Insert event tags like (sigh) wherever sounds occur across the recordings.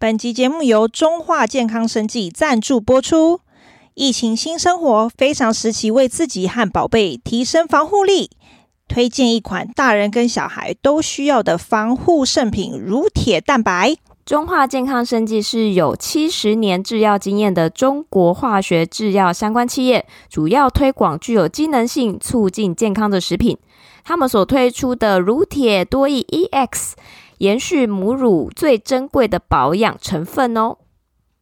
本集节目由中化健康生技赞助播出。疫情新生活，非常时期，为自己和宝贝提升防护力，推荐一款大人跟小孩都需要的防护圣品——乳铁蛋白。中化健康生技是有七十年制药经验的中国化学制药相关企业，主要推广具有机能性、促进健康的食品。他们所推出的乳铁多益 EX。延续母乳最珍贵的保养成分哦，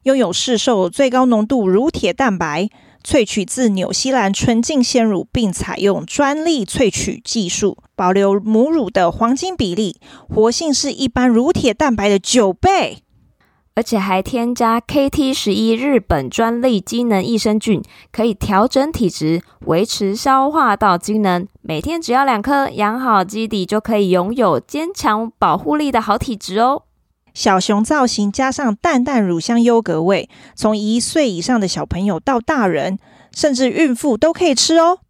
拥有市售最高浓度乳铁蛋白，萃取自纽西兰纯净鲜乳，并采用专利萃取技术，保留母乳的黄金比例，活性是一般乳铁蛋白的九倍。而且还添加 KT 十一日本专利机能益生菌，可以调整体质，维持消化道机能。每天只要两颗，养好基底就可以拥有坚强保护力的好体质哦。小熊造型加上淡淡乳香优格味，从一岁以上的小朋友到大人，甚至孕妇都可以吃哦。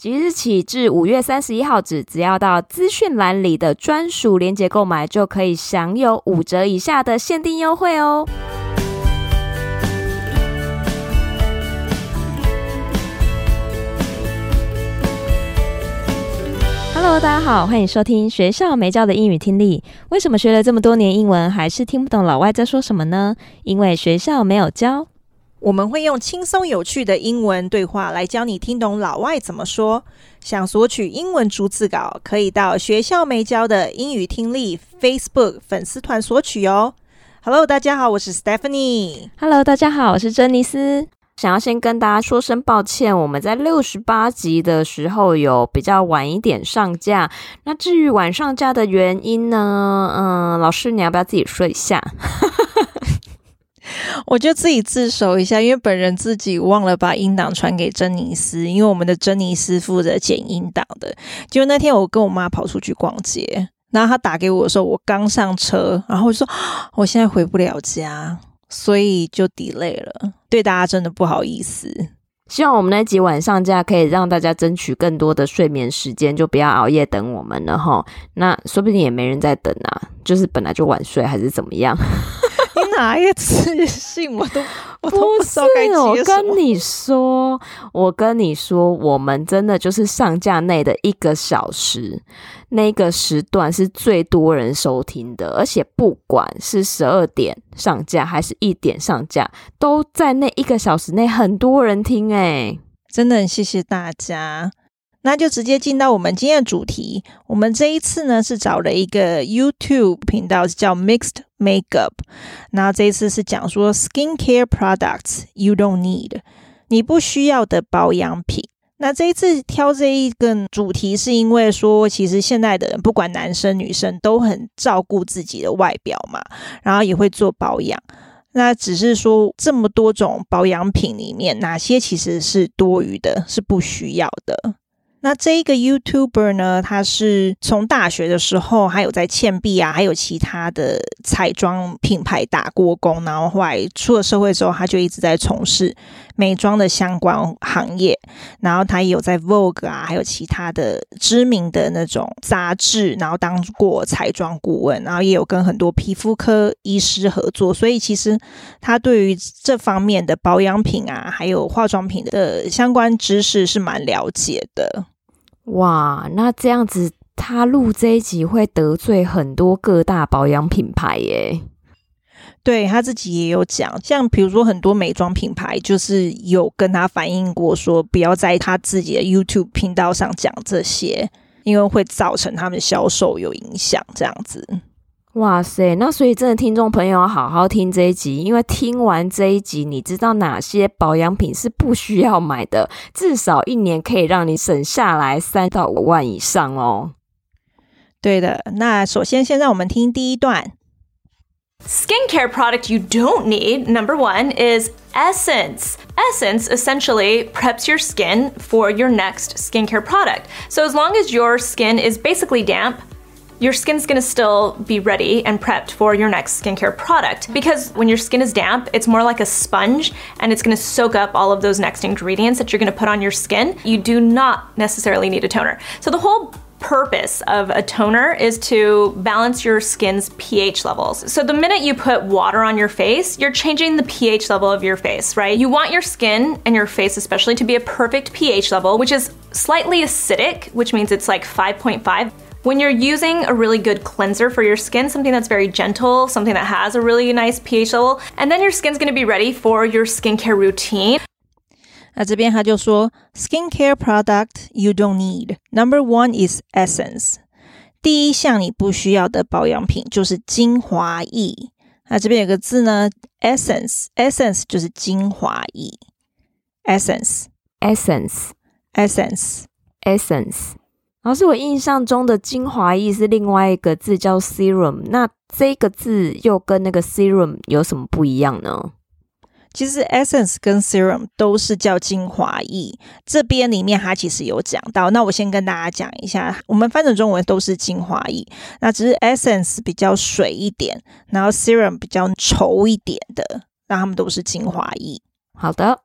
即日起至五月三十一号止，只要到资讯栏里的专属链接购买，就可以享有五折以下的限定优惠哦。Hello，大家好，欢迎收听学校没教的英语听力。为什么学了这么多年英文，还是听不懂老外在说什么呢？因为学校没有教。我们会用轻松有趣的英文对话来教你听懂老外怎么说。想索取英文逐字稿，可以到学校没教的英语听力 Facebook 粉丝团索取哦。Hello，大家好，我是 Stephanie。Hello，大家好，我是珍妮斯。想要先跟大家说声抱歉，我们在六十八集的时候有比较晚一点上架。那至于晚上架的原因呢？嗯，老师你要不要自己说一下？(laughs) 我就自己自首一下，因为本人自己忘了把音档传给珍妮斯，因为我们的珍妮斯负责剪音档的。结果那天我跟我妈跑出去逛街，然后她打给我的时候，我刚上车，然后我说 (gasps) 我现在回不了家，所以就 delay 了。对大家真的不好意思。希望我们那集晚上架可以让大家争取更多的睡眠时间，就不要熬夜等我们了齁。那说不定也没人在等啊，就是本来就晚睡还是怎么样。哪一个自信我都 (laughs) 我都不知道该接。我跟你说，我跟你说，我们真的就是上架内的一个小时，那个时段是最多人收听的，而且不管是十二点上架还是一点上架，都在那一个小时内很多人听诶，真的很谢谢大家。那就直接进到我们今天的主题。我们这一次呢是找了一个 YouTube 频道，叫 Mixed Makeup。那这一次是讲说 Skincare Products You Don't Need，你不需要的保养品。那这一次挑这一个主题，是因为说，其实现在的人不管男生女生都很照顾自己的外表嘛，然后也会做保养。那只是说这么多种保养品里面，哪些其实是多余的，是不需要的。那这一个 YouTuber 呢，他是从大学的时候，还有在倩碧啊，还有其他的彩妆品牌打过工，然后后来出了社会之后，他就一直在从事美妆的相关行业。然后他也有在 Vogue 啊，还有其他的知名的那种杂志，然后当过彩妆顾问，然后也有跟很多皮肤科医师合作。所以其实他对于这方面的保养品啊，还有化妆品的相关知识是蛮了解的。哇，那这样子他录这一集会得罪很多各大保养品牌耶。对，他自己也有讲，像比如说很多美妆品牌就是有跟他反映过，说不要在他自己的 YouTube 频道上讲这些，因为会造成他们销售有影响，这样子。哇塞，那所以真的听众朋友要好好听这一集，因为听完这一集，你知道哪些保养品是不需要买的，至少一年可以让你省下来三到五万以上哦。对的，那首先先让我们听第一段。Skincare product you don't need, number one, is essence. Essence essentially preps your skin for your next skincare product. So as long as your skin is basically damp, your skin's gonna still be ready and prepped for your next skincare product. Because when your skin is damp, it's more like a sponge and it's gonna soak up all of those next ingredients that you're gonna put on your skin. You do not necessarily need a toner. So the whole purpose of a toner is to balance your skin's pH levels. So the minute you put water on your face, you're changing the pH level of your face, right? You want your skin and your face especially to be a perfect pH level, which is slightly acidic, which means it's like 5.5. When you're using a really good cleanser for your skin, something that's very gentle, something that has a really nice pH level, and then your skin's gonna be ready for your skincare routine. 那这边他就说，skincare product you don't need. Number one is essence. 第一项你不需要的保养品就是精华液。那这边有个字呢，essence，essence 就是精华液，essence，essence，essence，essence。老师，我印象中的精华液是另外一个字叫 serum，那这个字又跟那个 serum 有什么不一样呢？其实 essence 跟 serum 都是叫精华液，这边里面它其实有讲到。那我先跟大家讲一下，我们翻成中文都是精华液，那只是 essence 比较水一点，然后 serum 比较稠一点的，那它们都是精华液。好的。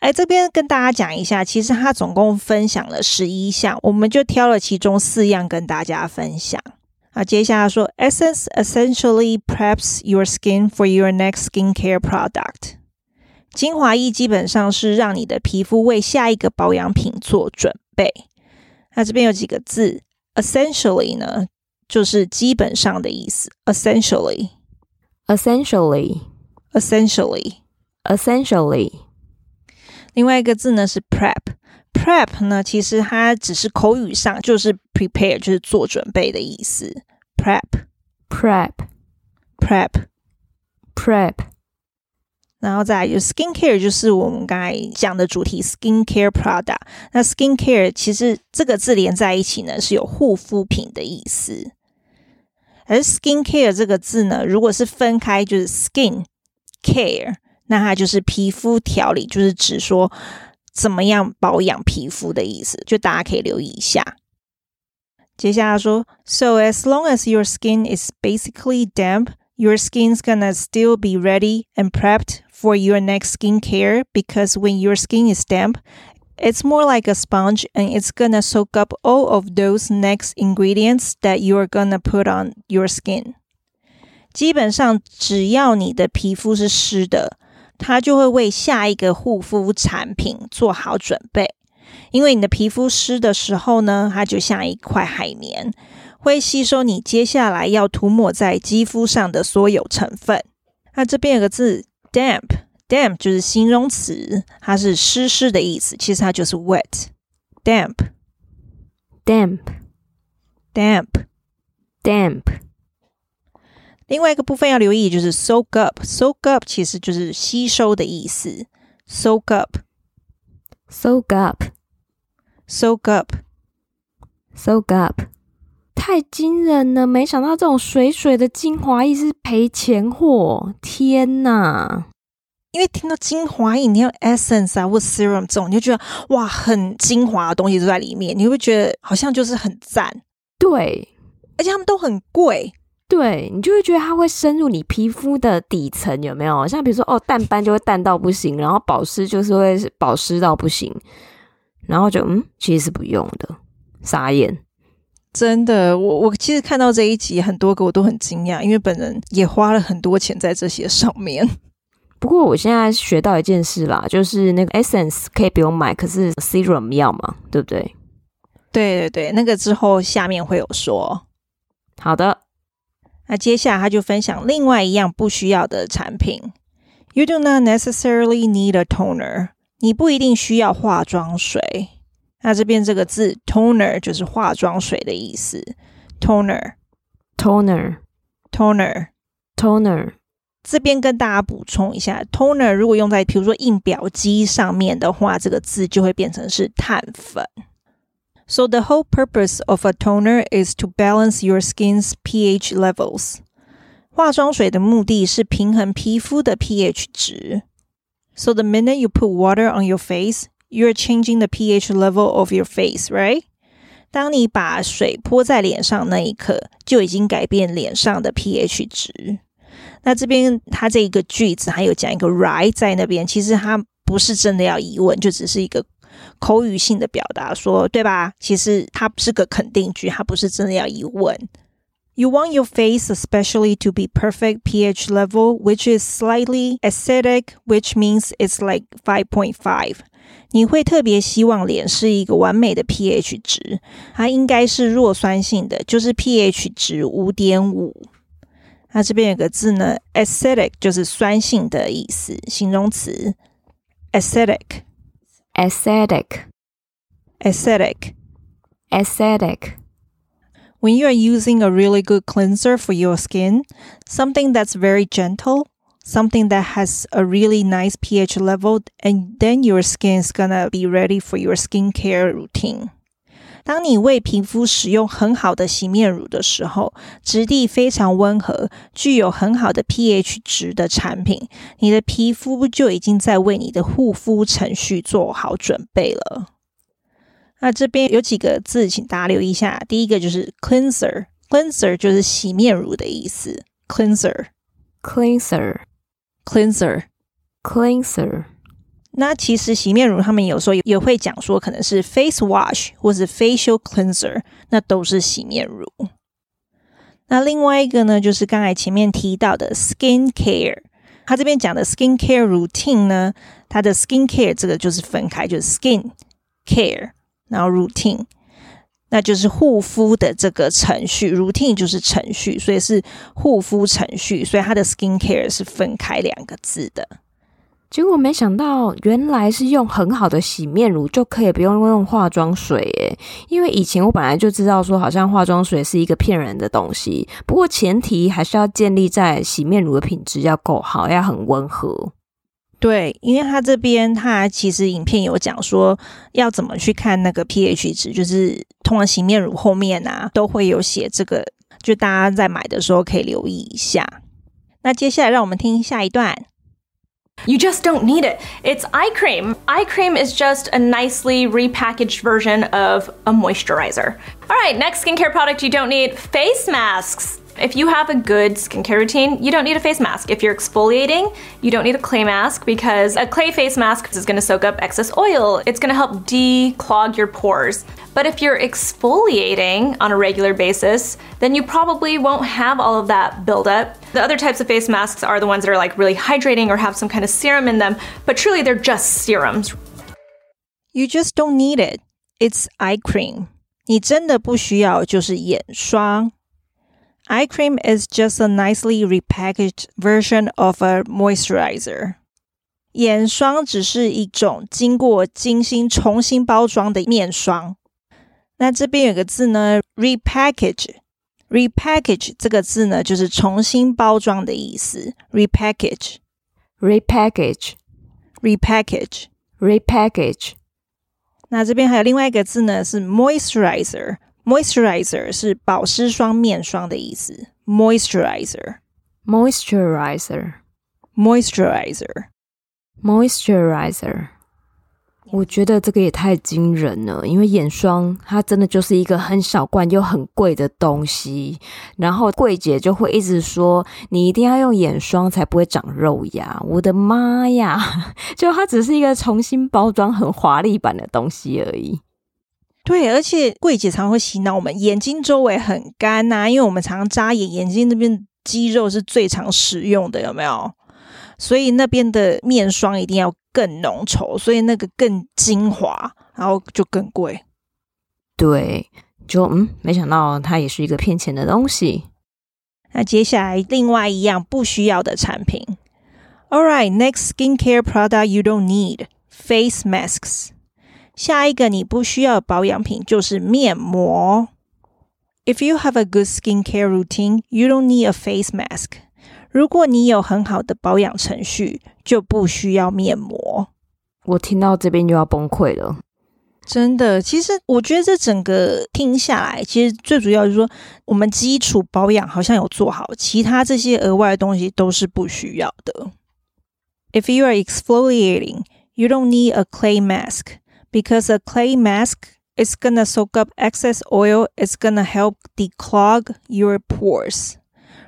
哎，这边跟大家讲一下，其实它总共分享了十一项，我们就挑了其中四样跟大家分享。啊，接下来说，Essence essentially preps your skin for your next skincare product。精华液基本上是让你的皮肤为下一个保养品做准备。那这边有几个字，essentially 呢，就是基本上的意思。essentially，essentially，essentially，essentially。另外一个字呢是 prep，prep 呢其实它只是口语上就是 prepare，就是做准备的意思。prep，prep，prep，prep。然后再来就是 skincare，就是我们刚才讲的主题 skincare product。那 skincare 其实这个字连在一起呢是有护肤品的意思，而 skincare 这个字呢如果是分开就是 skin care。那它就是皮肤调理，就是指说怎么样保养皮肤的意思，就大家可以留意一下。接下来说，So as long as your skin is basically damp, your skin's gonna still be ready and prepped for your next skincare because when your skin is damp, it's more like a sponge and it's gonna soak up all of those next ingredients that you're gonna put on your skin。基本上，只要你的皮肤是湿的。它就会为下一个护肤产品做好准备，因为你的皮肤湿的时候呢，它就像一块海绵，会吸收你接下来要涂抹在肌肤上的所有成分。那这边有个字 Damp，damp 就是形容词，它是湿湿的意思，其实它就是 wet，damp，damp，damp，damp。另外一个部分要留意，就是 soak up，soak up 其实就是吸收的意思。soak up，soak up，soak up，soak up，太惊人了！没想到这种水水的精华液是赔钱货，天哪！因为听到精华液，你要 essence 啊或 serum 这种，你就觉得哇，很精华的东西都在里面，你会觉得好像就是很赞？对，而且他们都很贵。对，你就会觉得它会深入你皮肤的底层，有没有？像比如说，哦，淡斑就会淡到不行，然后保湿就是会保湿到不行，然后就嗯，其实是不用的，傻眼。真的，我我其实看到这一集，很多个我都很惊讶，因为本人也花了很多钱在这些上面。不过我现在学到一件事啦，就是那个 essence 可以不用买，可是 serum 要嘛，对不对？对对对，那个之后下面会有说。好的。那接下来他就分享另外一样不需要的产品。You do not necessarily need a toner。你不一定需要化妆水。那这边这个字 toner 就是化妆水的意思。toner，toner，toner，toner。这边跟大家补充一下，toner 如果用在比如说印表机上面的话，这个字就会变成是碳粉。So the whole purpose of a toner is to balance your skin's pH levels. 化妆水的目的是平衡皮肤的 pH 值。So the minute you put water on your face, you're changing the pH level of your face, right? 当你把水泼在脸上那一刻，就已经改变脸上的 pH 值。那这边它这一个句子还有讲一个 right 在那边，其实它不是真的要疑问，就只是一个。 口语性的表达，说对吧？其实它是个肯定句，它不是真的要疑问。You want your face especially to be perfect pH level, which is slightly acidic, which means it's like 5.5. 你会特别希望脸是一个完美的 pH 值，它应该是弱酸性的，就是 pH 值五点五。那这边有个字呢，acidic 就是酸性的意思，形容词，acidic，acidic，acidic。When you are using a really good cleanser for your skin, something that's very gentle, something that has a really nice pH level, and then your skin is gonna be ready for your skincare routine. 当你为皮肤使用很好的洗面乳的时候，质地非常温和，具有很好的 pH 值的产品，你的皮肤就已经在为你的护肤程序做好准备了。那这边有几个字，请大家留意一下。第一个就是 cleanser，cleanser 就是洗面乳的意思。 cleanser，cleanser，cleanser，cleanser。那其实洗面乳他们有时候也会讲说，可能是 face wash 或是 facial cleanser，那都是洗面乳。那另外一个呢，就是刚才前面提到的 skin care，他这边讲的 skin care routine 呢，它的 skin care 这个就是分开，就是 skin care。然后 routine，那就是护肤的这个程序，routine 就是程序，所以是护肤程序，所以它的 skin care 是分开两个字的。结果没想到，原来是用很好的洗面乳就可以不用用化妆水诶，因为以前我本来就知道说，好像化妆水是一个骗人的东西，不过前提还是要建立在洗面乳的品质要够好，要很温和。对，因为他这边他其实影片有讲说要怎么去看那个 pH 值，就是通常洗面乳后面啊都会有写这个，就大家在买的时候可以留意一下。那接下来让我们听下一段。You just don't need it. It's eye cream. Eye cream is just a nicely repackaged version of a moisturizer. All right, next skincare product you don't need, face masks. If you have a good skincare routine, you don't need a face mask. If you're exfoliating, you don't need a clay mask because a clay face mask is gonna soak up excess oil. It's gonna help declog your pores. But if you're exfoliating on a regular basis, then you probably won't have all of that buildup. The other types of face masks are the ones that are like really hydrating or have some kind of serum in them, but truly they're just serums. You just don't need it. It's eye cream. 你真的不需要就是眼霜。 Eye cream is just a nicely repackaged version of a moisturizer. 眼霜只是一种经过精心重新包装的面霜。那这边有个字呢，repackage。repackage 这个字呢，就是重新包装的意思。repackage，repackage，repackage。那这边还有另外一个字呢，是 moisturizer。 Moisturizer 是保湿霜、面霜的意思。moisturizer，moisturizer，moisturizer，moisturizer。我觉得这个也太惊人了，因为眼霜它真的就是一个很小罐又很贵的东西，然后柜姐就会一直说你一定要用眼霜才不会长肉芽。我的妈呀！(laughs) 就它只是一个重新包装、很华丽版的东西而已。对，而且柜姐常会洗脑我们，眼睛周围很干呐、啊，因为我们常常眨眼，眼睛那边肌肉是最常使用的，有没有？所以那边的面霜一定要更浓稠，所以那个更精华，然后就更贵。对，就嗯，没想到它也是一个骗钱的东西。那接下来另外一样不需要的产品。All right, next skincare product you don't need: face masks. 下一个你不需要的保养品就是面膜。If you have a good skincare routine, you don't need a face mask. 如果你有很好的保养程序，就不需要面膜。我听到这边就要崩溃了。真的，其实我觉得这整个听下来，其实最主要就是说，我们基础保养好像有做好，其他这些额外的东西都是不需要的。If you are exfoliating, you don't need a clay mask. Because a clay mask is gonna soak up excess oil, it's gonna help declog your pores.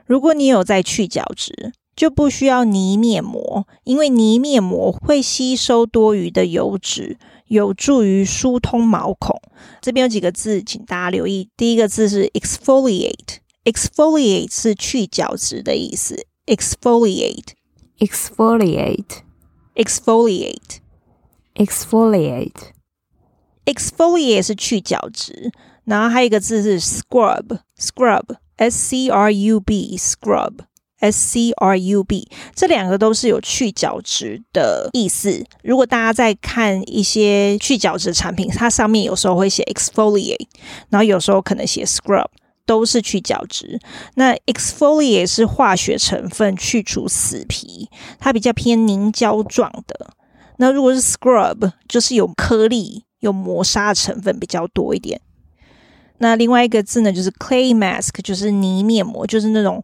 如果你有在去角质，就不需要泥面膜，因为泥面膜会吸收多余的油脂， 有助于疏通毛孔。这边有几个字，请大家留意。第一个字是 exfoliate，exfoliate 是去角质的意思。 exfoliate。exfoliate 是去角质，然后还有一个字是 scrub，scrub，s c r u b，scrub。S C R U B，这两个都是有去角质的意思。如果大家在看一些去角质产品，它上面有时候会写 exfoliate，然后有时候可能写 scrub，都是去角质。那 exfoliate 是化学成分去除死皮，它比较偏凝胶状的。那如果是 scrub，就是有颗粒、有磨砂成分比较多一点。那另外一个字呢，就是 clay mask，就是泥面膜，就是那种。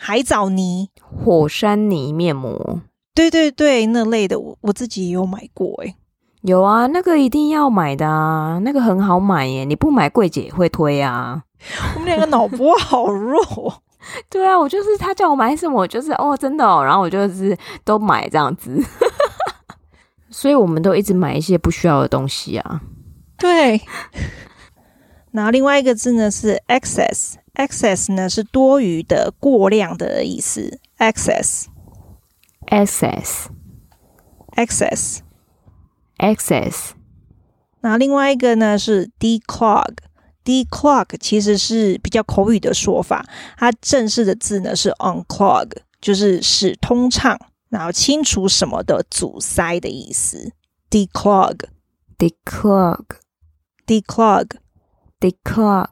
海藻泥、火山泥面膜，对对对，那类的我我自己也有买过诶。有啊，那个一定要买的啊，那个很好买耶，你不买柜姐也会推啊。我们两个脑波好弱，(laughs) 对啊，我就是他叫我买什么，我就是哦，真的哦，然后我就是都买这样子，所以我们都一直买一些不需要的东西啊。对，(laughs) 然后另外一个字呢是 excess。excess 呢是多余的、过量的意思。excess，excess，excess。那另外一个呢是 declog，declog 其实是比较口语的说法，它正式的字呢是 unclog，就是使通畅，然后清除什么的阻塞的意思。declog，declog，declog。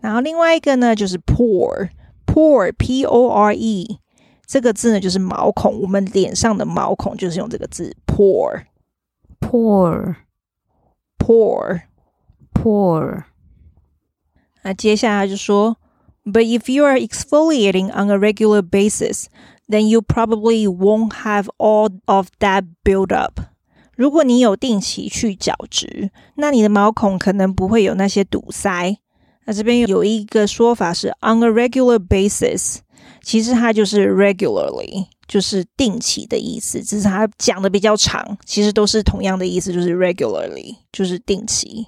然后另外一个呢，就是 pore，pore，p o r e，这个字呢就是毛孔，我们脸上的毛孔就是用这个字 pore，pore，pore，pore。那接下来就说，But if you are exfoliating on a regular basis, then you probably won't have all of that build up。如果你有定期去角质，那你的毛孔可能不会有那些堵塞。那这边有一个说法是 on a regular basis，其实它就是 regularly，就是定期的意思，只是它讲的比较长，其实都是同样的意思，就是 regularly，就是定期。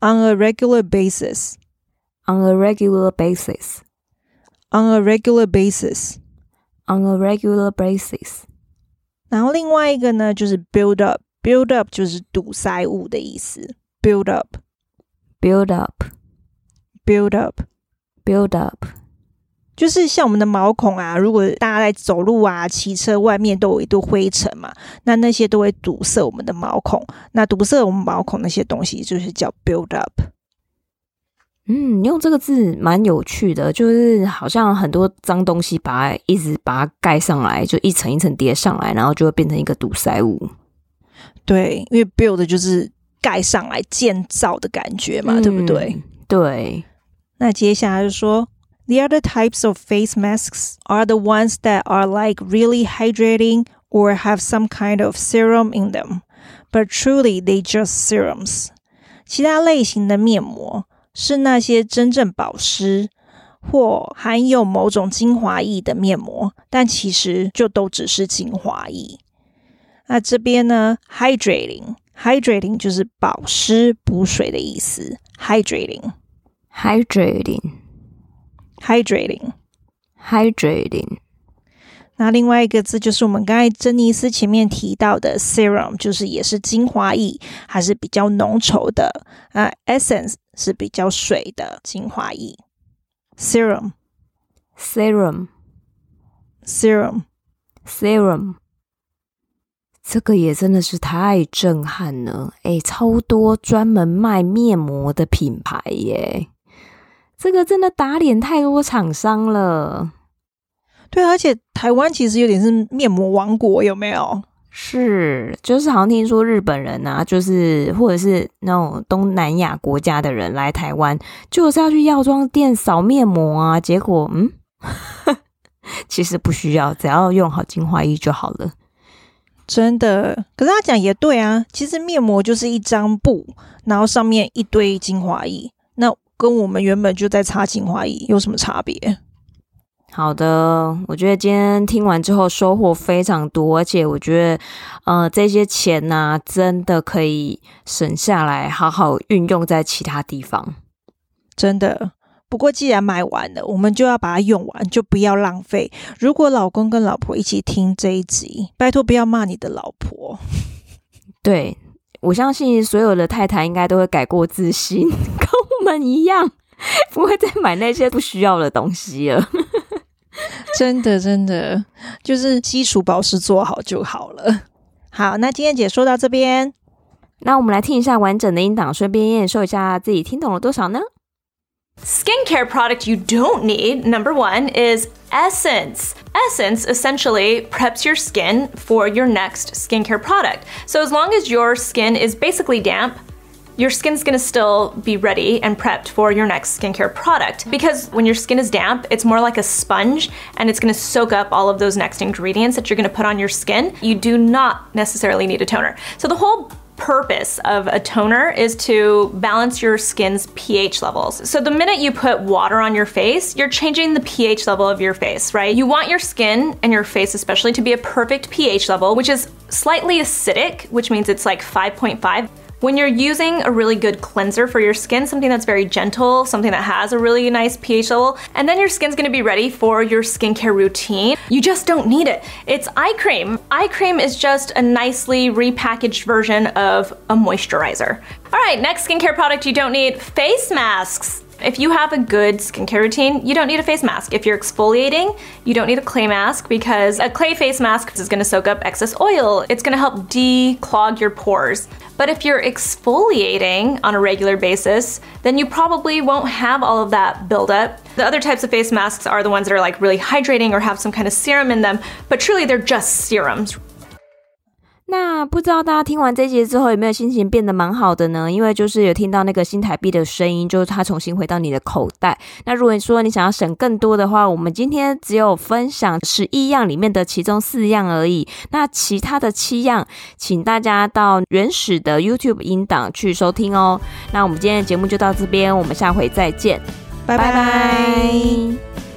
on a regular basis，on a regular basis，on a regular Basis，on a regular basis。然后另外一个呢，就是 build up，build up 就是堵塞物的意思，build up，build up。Build up, build up，就是像我们的毛孔啊，如果大家在走路啊、骑车，外面都有一堆灰尘嘛，那那些都会堵塞我们的毛孔。那堵塞我们毛孔那些东西，就是叫 build up。嗯，用这个字蛮有趣的，就是好像很多脏东西把它一直把它盖上来，就一层一层叠上来，然后就会变成一个堵塞物。对，因为 build 就是盖上来、建造的感觉嘛，嗯、对不对？对。那接下来就说，The other types of face masks are the ones that are like really hydrating or have some kind of serum in them, but truly they just serums。其他类型的面膜是那些真正保湿或含有某种精华液的面膜，但其实就都只是精华液。那这边呢，hydrating，hydrating 就是保湿补水的意思，hydrating。Hydrating, hydrating, hydrating。那另外一个字就是我们刚才珍妮斯前面提到的 serum，就是也是精华液，还是比较浓稠的啊。Essence 是比较水的精华液。Serum, serum, serum, serum。这个也真的是太震撼了！诶，超多专门卖面膜的品牌耶。这个真的打脸太多厂商了，对，而且台湾其实有点是面膜王国，有没有？是，就是好像听说日本人啊，就是或者是那种东南亚国家的人来台湾，就是要去药妆店扫面膜啊，结果嗯，(laughs) 其实不需要，只要用好精华液就好了。真的，可是他讲也对啊，其实面膜就是一张布，然后上面一堆精华液，那。跟我们原本就在擦精华液有什么差别？好的，我觉得今天听完之后收获非常多，而且我觉得，呃，这些钱呢、啊，真的可以省下来，好好运用在其他地方。真的，不过既然买完了，我们就要把它用完，就不要浪费。如果老公跟老婆一起听这一集，拜托不要骂你的老婆。对，我相信所有的太太应该都会改过自新，(laughs) 跟我们一样，不会再买那些不需要的东西了。真的，真的，就是基础保湿做好就好了。好，那今天解说到这边，那我们来听一下完整的音档，顺便验收一下自己听懂了多少呢？Skincare product you don't need, number one, is essence. Essence essentially preps your skin for your next skincare product. So as long as your skin is basically damp, your skin's gonna still be ready and prepped for your next skincare product. Because when your skin is damp, it's more like a sponge and it's gonna soak up all of those next ingredients that you're gonna put on your skin. You do not necessarily need a toner. So the whole purpose of a toner is to balance your skin's pH levels. So the minute you put water on your face, you're changing the pH level of your face, right? You want your skin and your face especially to be a perfect pH level, which is slightly acidic, which means it's like 5.5. When you're using a really good cleanser for your skin, something that's very gentle, something that has a really nice pH level, and then your skin's gonna be ready for your skincare routine, you just don't need it. It's eye cream. Eye cream is just a nicely repackaged version of a moisturizer. All right, next skincare product you don't need face masks. If you have a good skincare routine, you don't need a face mask. If you're exfoliating, you don't need a clay mask because a clay face mask is gonna soak up excess oil. It's gonna help declog your pores. But if you're exfoliating on a regular basis, then you probably won't have all of that buildup. The other types of face masks are the ones that are like really hydrating or have some kind of serum in them, but truly they're just serums. 那不知道大家听完这集之后有没有心情变得蛮好的呢？因为就是有听到那个新台币的声音，就是它重新回到你的口袋。那如果说你想要省更多的话，我们今天只有分享十一样里面的其中四样而已。那其他的七样，请大家到原始的 YouTube 音档去收听哦。那我们今天的节目就到这边，我们下回再见，拜拜。